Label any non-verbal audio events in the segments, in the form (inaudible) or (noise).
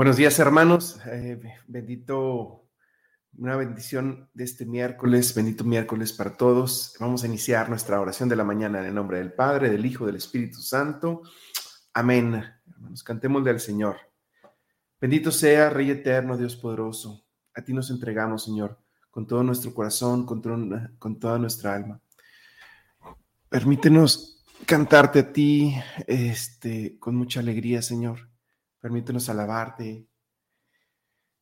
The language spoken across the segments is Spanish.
Buenos días, hermanos. Eh, bendito, una bendición de este miércoles, bendito miércoles para todos. Vamos a iniciar nuestra oración de la mañana en el nombre del Padre, del Hijo, del Espíritu Santo. Amén. Hermanos, cantemos al Señor. Bendito sea, Rey eterno, Dios poderoso. A ti nos entregamos, Señor, con todo nuestro corazón, con, con toda nuestra alma. Permítenos cantarte a ti este, con mucha alegría, Señor Permítenos alabarte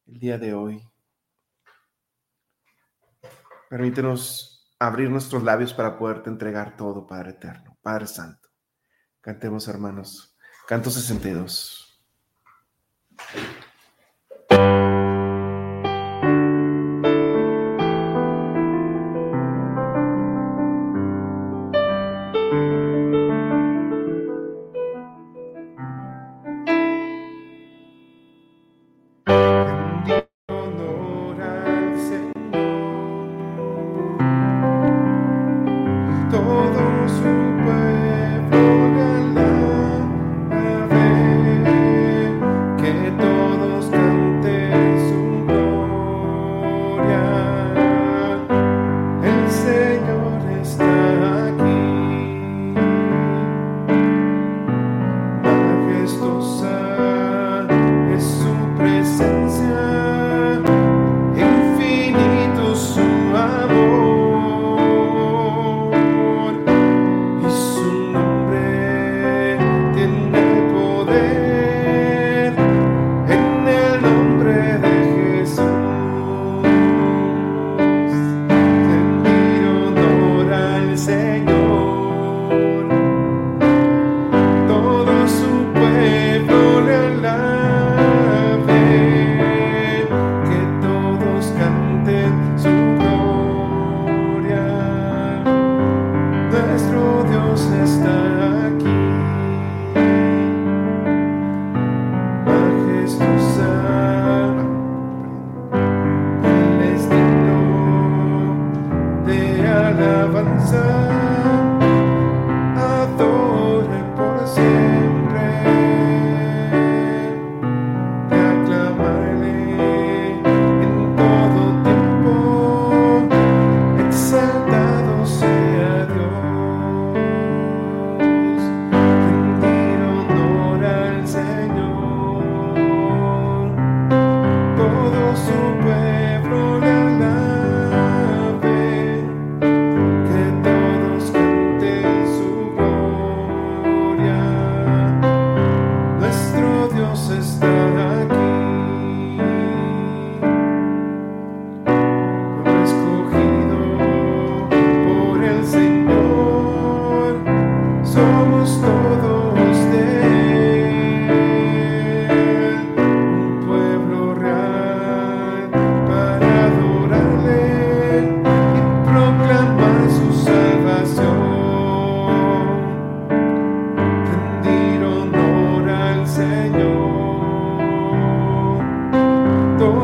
el día de hoy. Permítenos abrir nuestros labios para poderte entregar todo, Padre Eterno, Padre Santo. Cantemos, hermanos. Canto 62.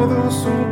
todos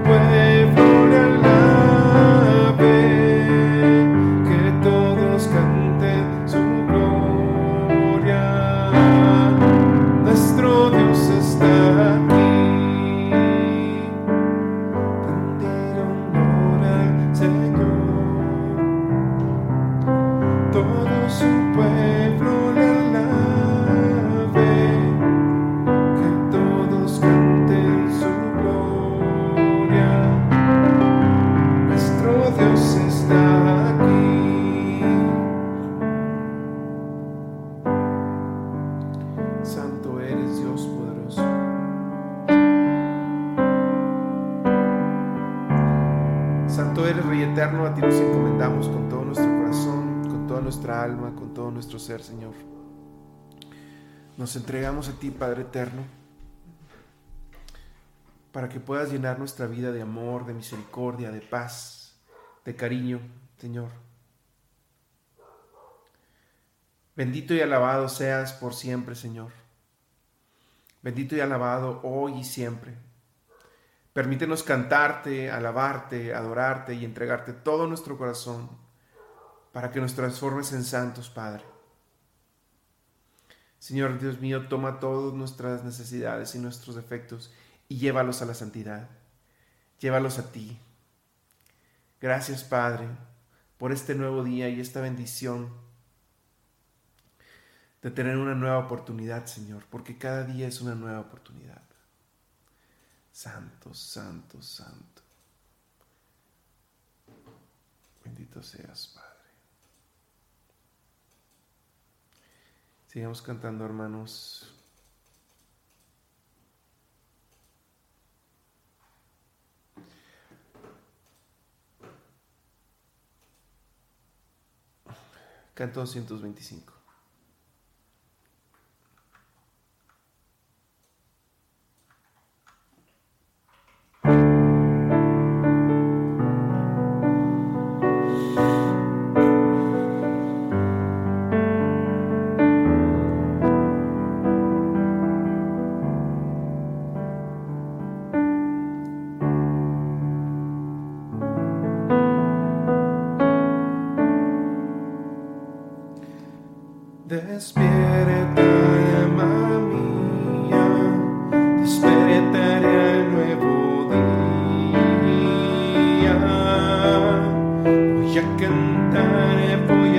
ser, Señor. Nos entregamos a ti, Padre Eterno, para que puedas llenar nuestra vida de amor, de misericordia, de paz, de cariño, Señor. Bendito y alabado seas por siempre, Señor. Bendito y alabado hoy y siempre. Permítenos cantarte, alabarte, adorarte y entregarte todo nuestro corazón para que nos transformes en santos, Padre. Señor Dios mío, toma todas nuestras necesidades y nuestros defectos y llévalos a la santidad. Llévalos a ti. Gracias, Padre, por este nuevo día y esta bendición de tener una nueva oportunidad, Señor, porque cada día es una nueva oportunidad. Santo, santo, santo. Bendito seas, Padre. Sigamos cantando, hermanos. Canto 225.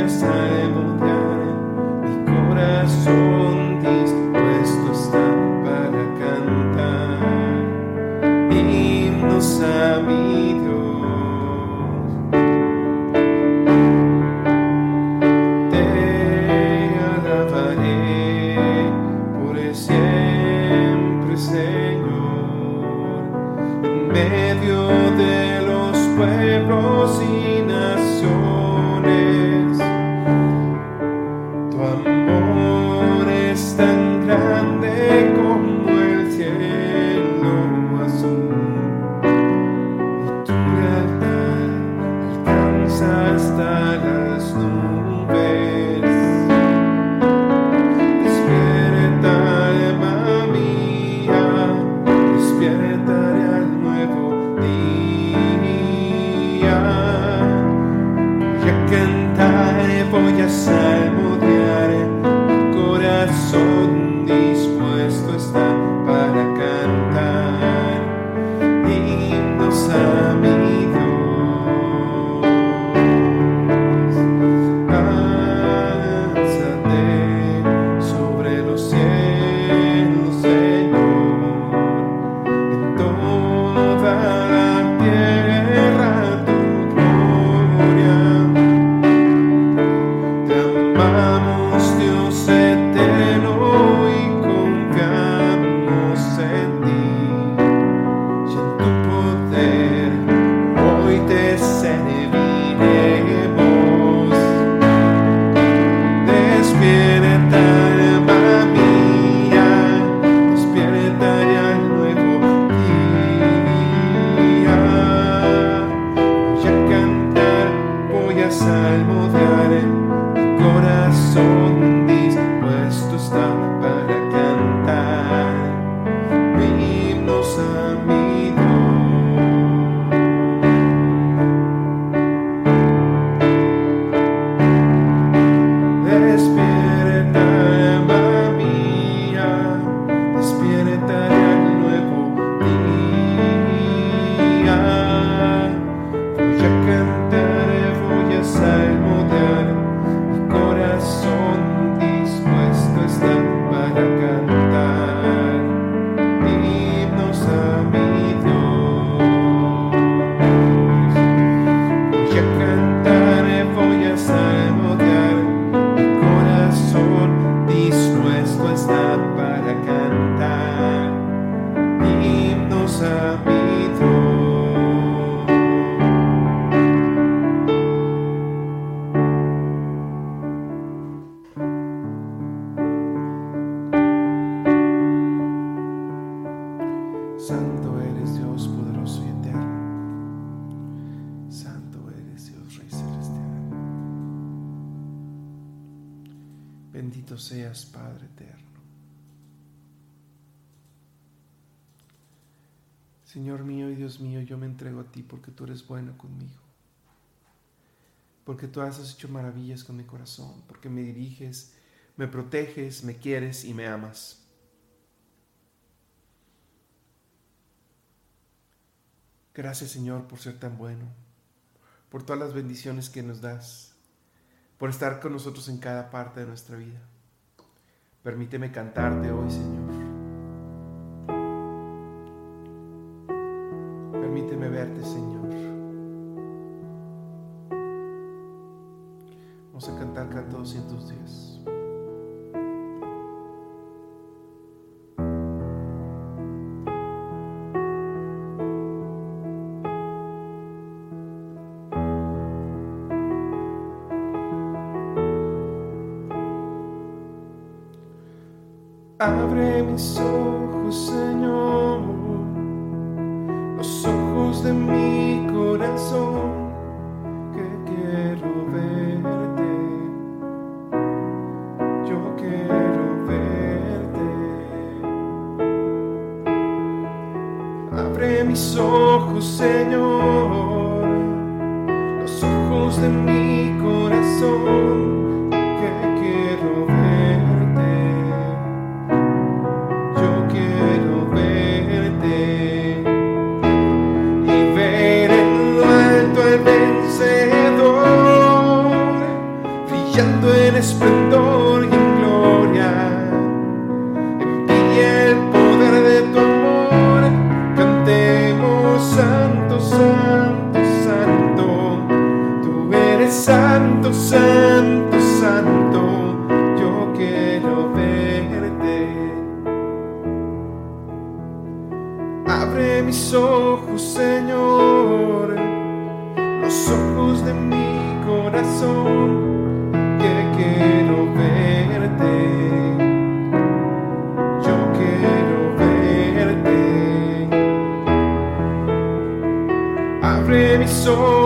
Seas, porque tú eres bueno conmigo. Porque tú has hecho maravillas con mi corazón, porque me diriges me proteges, me quieres y me amas. Gracias Señor por ser tan bueno, por todas las bendiciones que nos das, por estar con nosotros en cada parte de nuestra vida. Permíteme cantarte hoy, Señor. so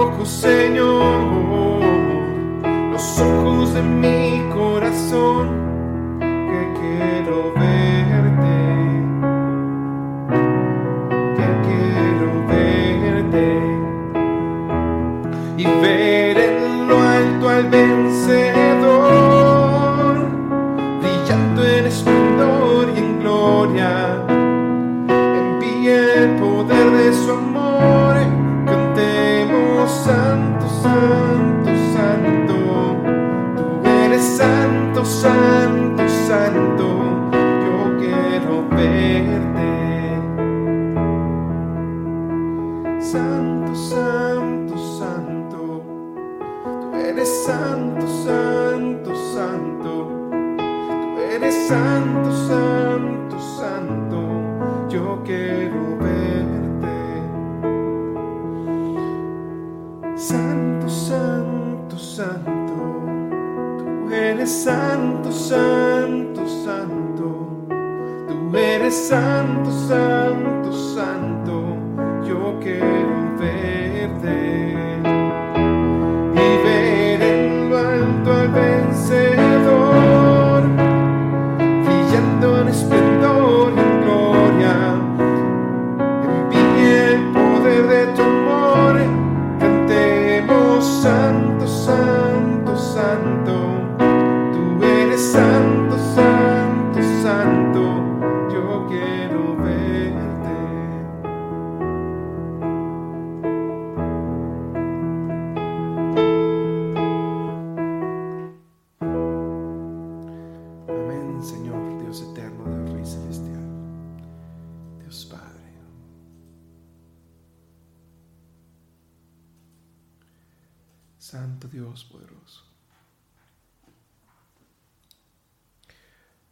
ojos, Señor, los ojos de mi corazón, que quiero verte, que quiero verte. Y ver en lo alto al vencedor, santo, santo, santo, tú eres santo, santo, santo, Padre. Santo Dios poderoso.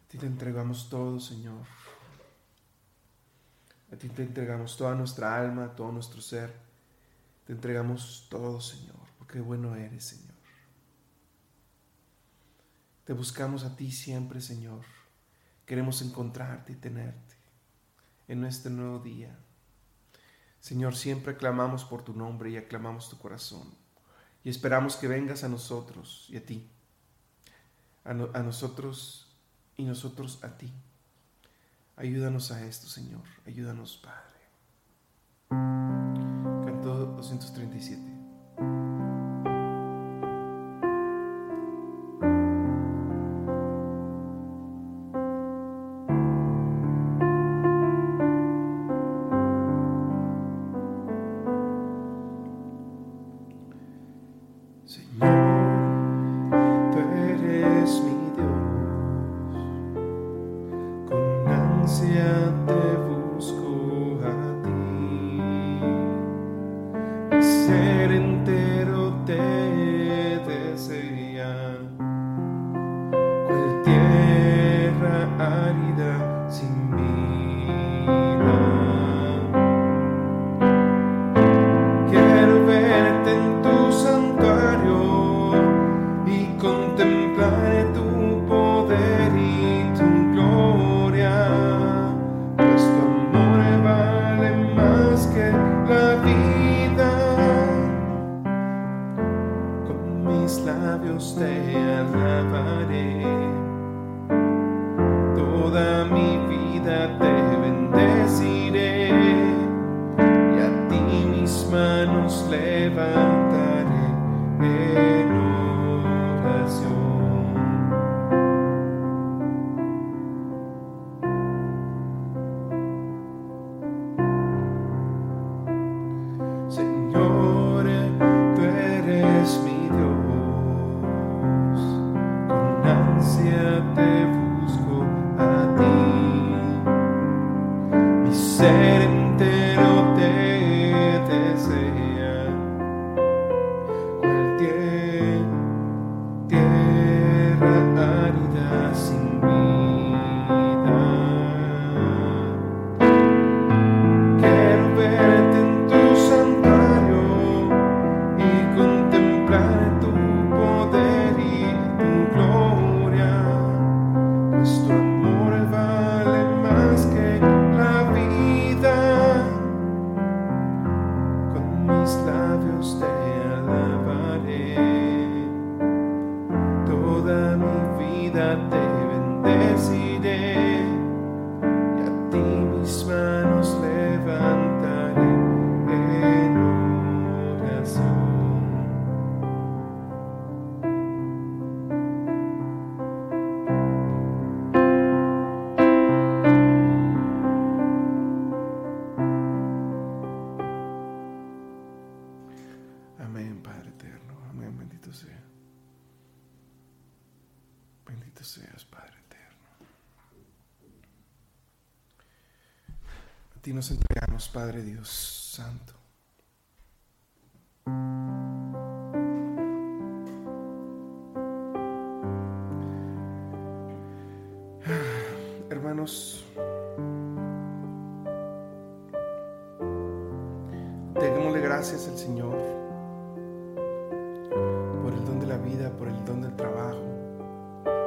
A ti te entregamos todo, Señor. A ti te entregamos toda nuestra alma, todo nuestro ser. Te entregamos todo, Señor, porque bueno eres, Señor. Te buscamos a ti siempre, Señor. Queremos encontrarte y tenerte en este nuevo día. Señor, siempre aclamamos por tu nombre y aclamamos tu corazón y esperamos que vengas a nosotros y a ti, a, nosotros y nosotros a ti. Ayúdanos a esto, Señor, ayúdanos, Padre. Canto 237. Ti gracias al Señor por el don de la vida, por el don del trabajo,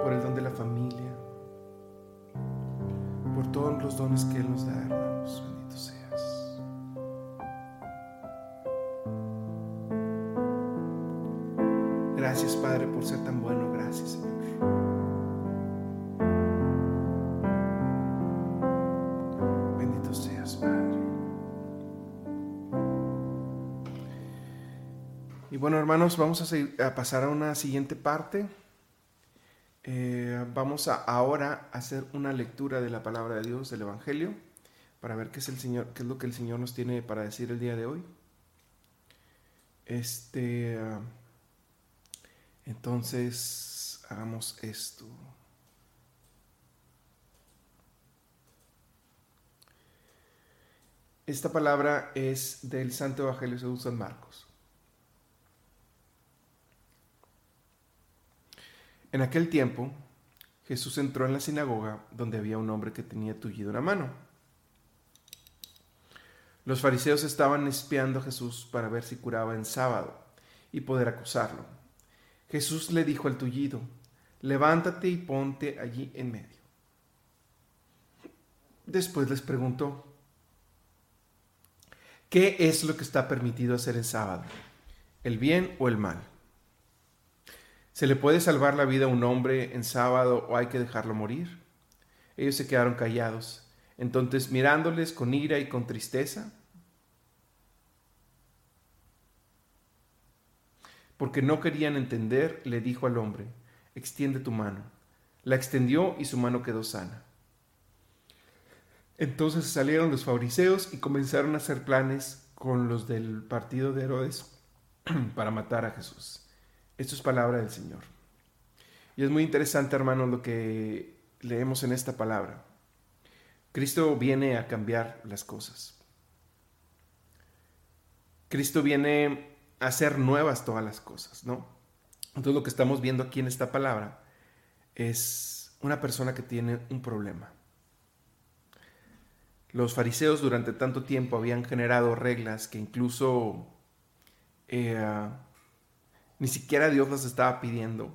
por el don de la familia, por todos los dones que Él nos da, hermanos. Gracias, Padre, por ser tan bueno. Gracias, Señor. Bueno, hermanos, vamos a, pasar a una siguiente parte. Eh, vamos a ahora hacer una lectura de la palabra de Dios, del Evangelio, para ver qué es el Señor, qué es lo que el Señor nos tiene para decir el día de hoy. Este. Entonces, hagamos esto. Esta palabra es del Santo Evangelio según San Marcos. En aquel tiempo, Jesús entró en la sinagoga donde había un hombre que tenía tullido en la mano. Los fariseos estaban espiando a Jesús para ver si curaba en sábado y poder acusarlo. Jesús le dijo al tullido, levántate y ponte allí en medio. Después les preguntó, ¿qué es lo que está permitido hacer en sábado? ¿El bien o el mal? ¿Se le puede salvar la vida a un hombre en sábado o hay que dejarlo morir? Ellos se quedaron callados. Entonces, mirándoles con ira y con tristeza, Porque no querían entender, le dijo al hombre, extiende tu mano. La extendió y su mano quedó sana. Entonces salieron los fariseos y comenzaron a hacer planes con los del partido de Herodes (clears throat) para matar a Jesús. Esto es palabra del Señor. Y es muy interesante, hermanos, lo que leemos en esta palabra. Cristo viene a cambiar las cosas. Cristo viene a hacer nuevas todas las cosas, ¿no? Entonces lo que estamos viendo aquí en esta palabra es una persona que tiene un problema. Los fariseos durante tanto tiempo habían generado reglas que incluso eh, ni siquiera Dios las estaba pidiendo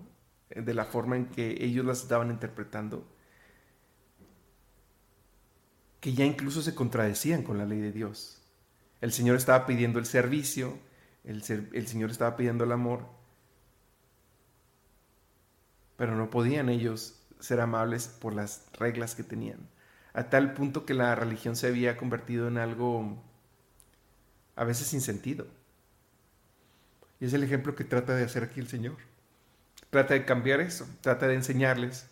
eh, de la forma en que ellos las estaban interpretando, que ya incluso se contradecían con la ley de Dios. El Señor estaba pidiendo el servicio, el, el Señor estaba pidiendo el amor, pero no podían ellos ser amables por las reglas que tenían, a tal punto que la religión se había convertido en algo a veces sin sentido. Y es el ejemplo que trata de hacer aquí el Señor. Trata de cambiar eso, trata de enseñarles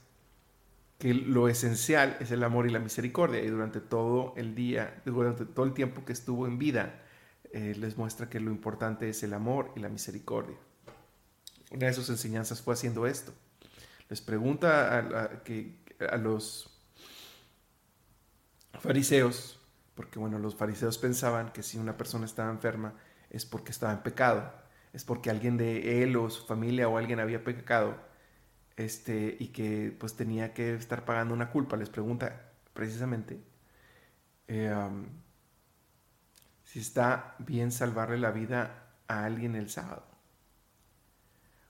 que lo esencial es el amor y la misericordia. Y durante todo el día, durante todo el tiempo que estuvo en vida, eh, les muestra que lo importante es el amor y la misericordia. Una de sus enseñanzas fue haciendo esto. Les pregunta a, a los fariseos, porque bueno, los fariseos pensaban que si una persona estaba enferma es porque estaba en pecado es porque alguien de él o su familia o alguien había pecado este, y que pues tenía que estar pagando una culpa. Les pregunta precisamente eh, si está bien salvarle la vida a alguien el sábado.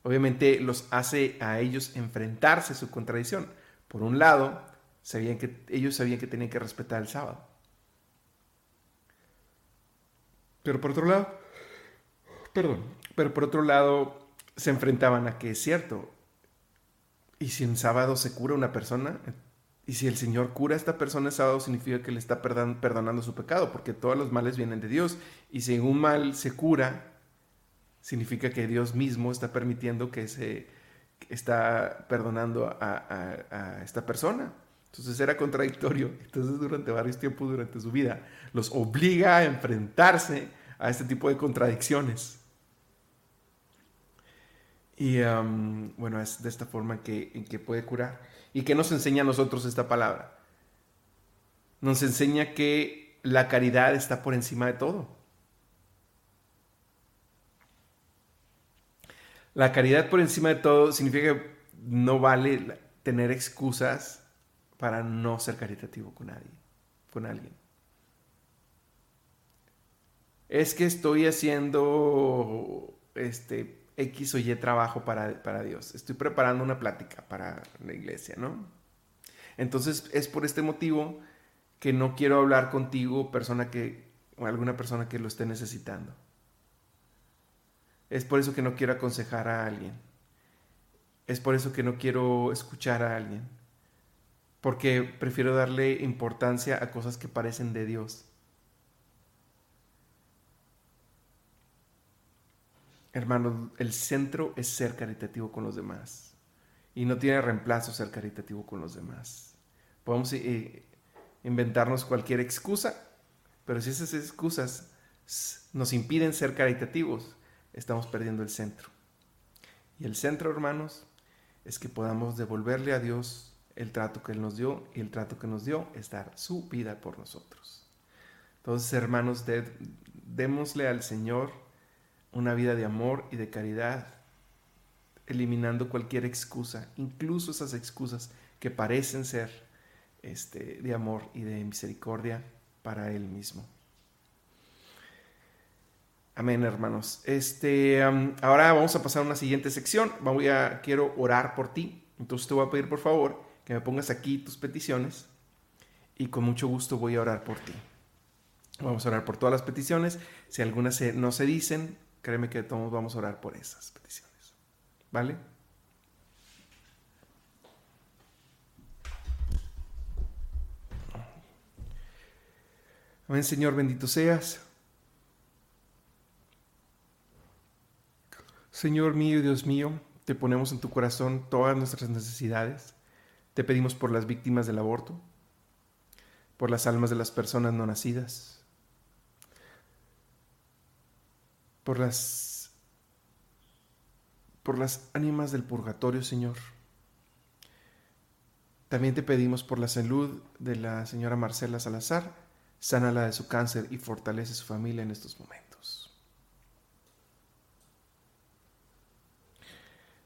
Obviamente los hace a ellos enfrentarse su contradicción. Por un lado, sabían que, ellos sabían que tenían que respetar el sábado. Pero por otro lado, perdón, pero por otro lado, se enfrentaban a que es cierto. ¿Y si en sábado se cura una persona? Y si el Señor cura a esta persona en sábado, significa que le está perdonando su pecado, porque todos los males vienen de Dios. Y si un mal se cura, significa que Dios mismo está permitiendo que se está perdonando a, a esta persona. Entonces era contradictorio. Entonces durante varios tiempos durante su vida los obliga a enfrentarse a este tipo de contradicciones. Y bueno, es de esta forma que, en que puede curar. ¿Y qué nos enseña a nosotros esta palabra? Nos enseña que la caridad está por encima de todo. La caridad por encima de todo significa que no vale tener excusas para no ser caritativo con nadie, con alguien. Es que estoy haciendo este X o Y trabajo para, para Dios. Estoy preparando una plática para la iglesia, ¿no? Entonces es por este motivo que no quiero hablar contigo, persona que, o alguna persona que lo esté necesitando. Es por eso que no quiero aconsejar a alguien. Es por eso que no quiero escuchar a alguien. Porque prefiero darle importancia a cosas que parecen de Dios. Hermanos, el centro es ser caritativo con los demás. Y no tiene reemplazo ser caritativo con los demás. Podemos eh, inventarnos cualquier excusa, pero si esas excusas nos impiden ser caritativos, estamos perdiendo el centro. Y el centro, hermanos, es que podamos devolverle a Dios el trato que Él nos dio, y el trato que nos dio es dar su vida por nosotros. Entonces, hermanos, démosle al Señor una vida de amor y de caridad, eliminando cualquier excusa, incluso esas excusas que parecen ser este, de amor y de misericordia para Él mismo. Amén, hermanos. Este, ahora vamos a pasar a una siguiente sección. Voy a, quiero orar por ti. Entonces te voy a pedir, por favor, que me pongas aquí tus peticiones y con mucho gusto voy a orar por ti. Vamos a orar por todas las peticiones. Si algunas no se dicen, créeme que todos vamos a orar por esas peticiones. ¿Vale? Amén, Señor, bendito seas. Señor mío y Dios mío, te ponemos en tu corazón todas nuestras necesidades. Te pedimos por las víctimas del aborto, por las almas de las personas no nacidas, por las por las ánimas del purgatorio, Señor. También te pedimos por la salud de la señora Marcela Salazar, sánala de su cáncer y fortalece su familia en estos momentos.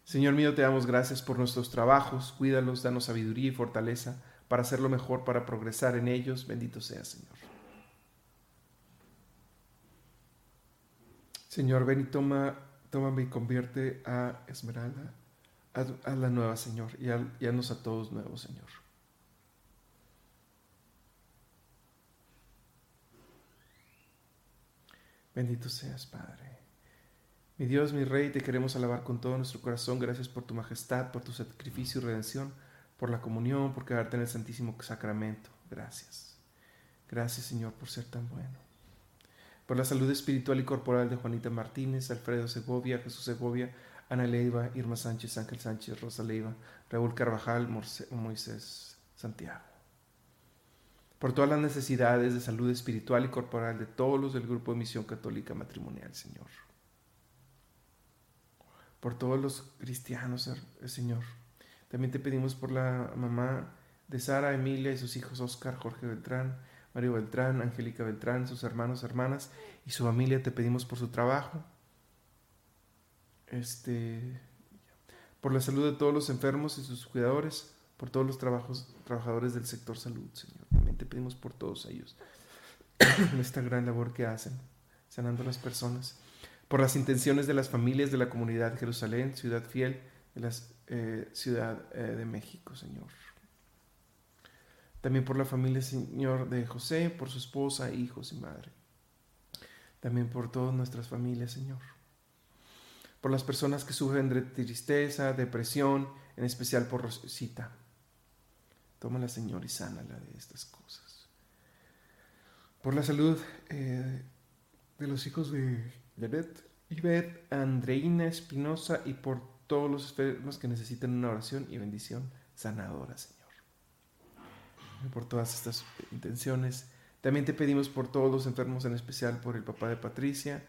Señor mío, te damos gracias por nuestros trabajos, cuídalos, danos sabiduría y fortaleza para hacerlo mejor, para progresar en ellos. Bendito sea, Señor. Señor, ven y toma, tómame y convierte a Esmeralda a la nueva, Señor, y, a, y a todos nuevos, Señor. Bendito seas, Padre. Mi Dios, mi Rey, te queremos alabar con todo nuestro corazón. Gracias por tu majestad, por tu sacrificio y redención, por la comunión, por quedarte en el Santísimo Sacramento. Gracias. Gracias, Señor, por ser tan bueno. Por la salud espiritual y corporal de Juanita Martínez, Alfredo Segovia, Jesús Segovia, Ana Leiva, Irma Sánchez, Ángel Sánchez, Rosa Leiva, Raúl Carvajal, Moisés Santiago. Por todas las necesidades de salud espiritual y corporal de todos los del Grupo de Misión Católica Matrimonial, Señor. Por todos los cristianos, Señor. También te pedimos por la mamá de Sara, Emilia y sus hijos Oscar, Jorge Beltrán, Mario Beltrán, Angélica Beltrán, sus hermanos, hermanas y su familia. Te pedimos por su trabajo este, por la salud de todos los enfermos y sus cuidadores, por todos los trabajos, trabajadores del sector salud, Señor. También te pedimos por todos ellos, esta gran labor que hacen, sanando a las personas, por las intenciones de las familias de la comunidad de Jerusalén, ciudad fiel de la eh, Ciudad eh, de México, Señor. También por la familia, Señor, de José, por su esposa, hijos y madre. También por todas nuestras familias, Señor por las personas que sufren de tristeza, depresión, en especial por Rosita. Tómala, Señor, y sánala de estas cosas. Por la salud eh, de los hijos de Janet, Ivette, Andreina Espinosa y por todos los enfermos que necesitan una oración y bendición sanadora, Señor. Por todas estas intenciones. También te pedimos por todos los enfermos, en especial por el papá de Patricia,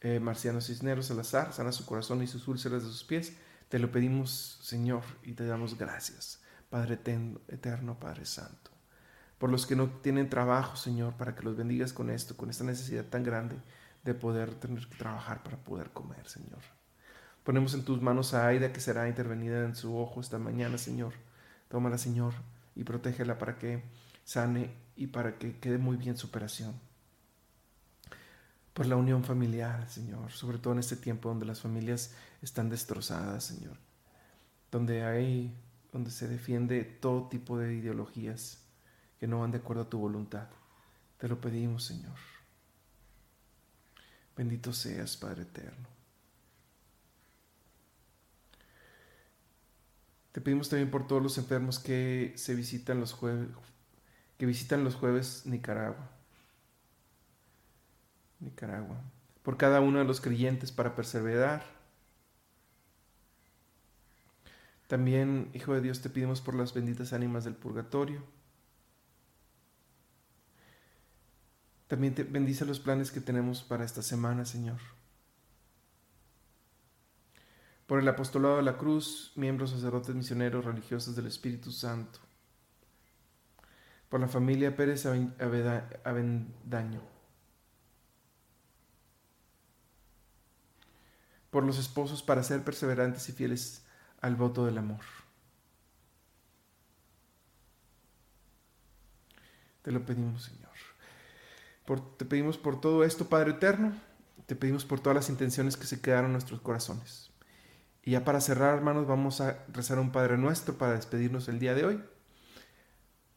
eh, Marciano Cisneros Salazar, sana su corazón y sus úlceras de sus pies. Te lo pedimos, Señor, y te damos gracias, Padre eterno, Padre Santo. Por los que no tienen trabajo, Señor, para que los bendigas con esto, con esta necesidad tan grande de poder tener que trabajar para poder comer, Señor. Ponemos en tus manos a Aida, que será intervenida en su ojo esta mañana, Señor. Tómala, Señor, y protégela para que sane y para que quede muy bien su operación por la unión familiar, Señor, sobre todo en este tiempo donde las familias están destrozadas, Señor, donde hay, donde se defiende todo tipo de ideologías que no van de acuerdo a tu voluntad. Te lo pedimos, Señor. Bendito seas, Padre eterno. Te pedimos también por todos los enfermos que se visitan los jueves, que visitan los jueves Nicaragua Nicaragua, por cada uno de los creyentes para perseverar. También, Hijo de Dios, te pedimos por las benditas ánimas del purgatorio. También te bendice los planes que tenemos para esta semana, Señor. Por el apostolado de la cruz, miembros sacerdotes misioneros religiosos del Espíritu Santo. Por la familia Pérez Avendaño por los esposos para ser perseverantes y fieles al voto del amor. Te lo pedimos, Señor. te pedimos por todo esto, Padre Eterno. Te pedimos por todas las intenciones que se quedaron en nuestros corazones. Y ya para cerrar, hermanos, vamos a rezar un Padre nuestro para despedirnos el día de hoy.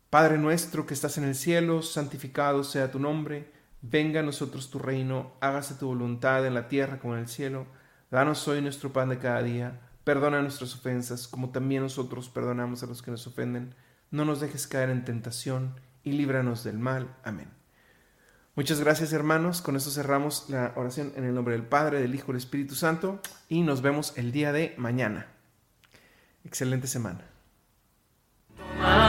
Padre nuestro que estás en el cielo, santificado sea tu nombre. Venga a nosotros tu reino. Hágase tu voluntad en la tierra como en el cielo. Danos hoy nuestro pan de cada día. Perdona nuestras ofensas, como también nosotros perdonamos a los que nos ofenden. No nos dejes caer en tentación y líbranos del mal. Amén. Muchas gracias hermanos, con esto cerramos la oración en el nombre del Padre, del Hijo y del Espíritu Santo y nos vemos el día de mañana. Excelente semana. Ah.